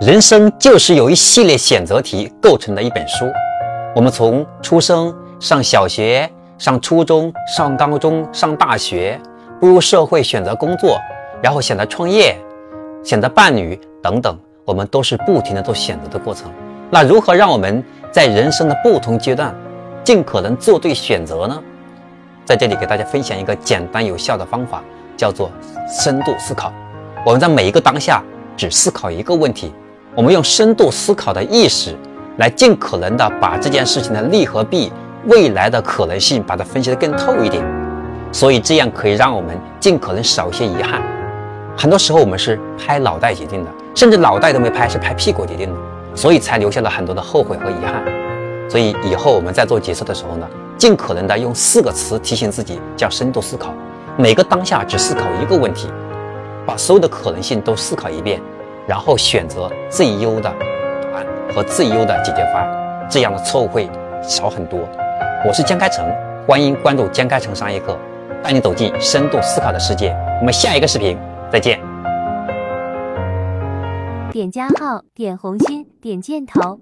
人生就是由一系列选择题构成的一本书。我们从出生、上小学、上初中、上高中、上大学，步入社会，选择工作，然后选择创业、选择伴侣等等，我们都是不停的做选择的过程。那如何让我们在人生的不同阶段，尽可能做对选择呢？在这里给大家分享一个简单有效的方法，叫做深度思考。我们在每一个当下只思考一个问题。我们用深度思考的意识，来尽可能的把这件事情的利和弊、未来的可能性，把它分析的更透一点。所以这样可以让我们尽可能少一些遗憾。很多时候我们是拍脑袋决定的，甚至脑袋都没拍，是拍屁股决定的，所以才留下了很多的后悔和遗憾。所以以后我们在做决策的时候呢，尽可能的用四个词提醒自己，叫深度思考。每个当下只思考一个问题，把所有的可能性都思考一遍。然后选择最优的答案和最优的解决方案，这样的错误会少很多。我是江开成，欢迎关注江开成商业课，带你走进深度思考的世界。我们下一个视频再见。点加号，点红心，点箭头。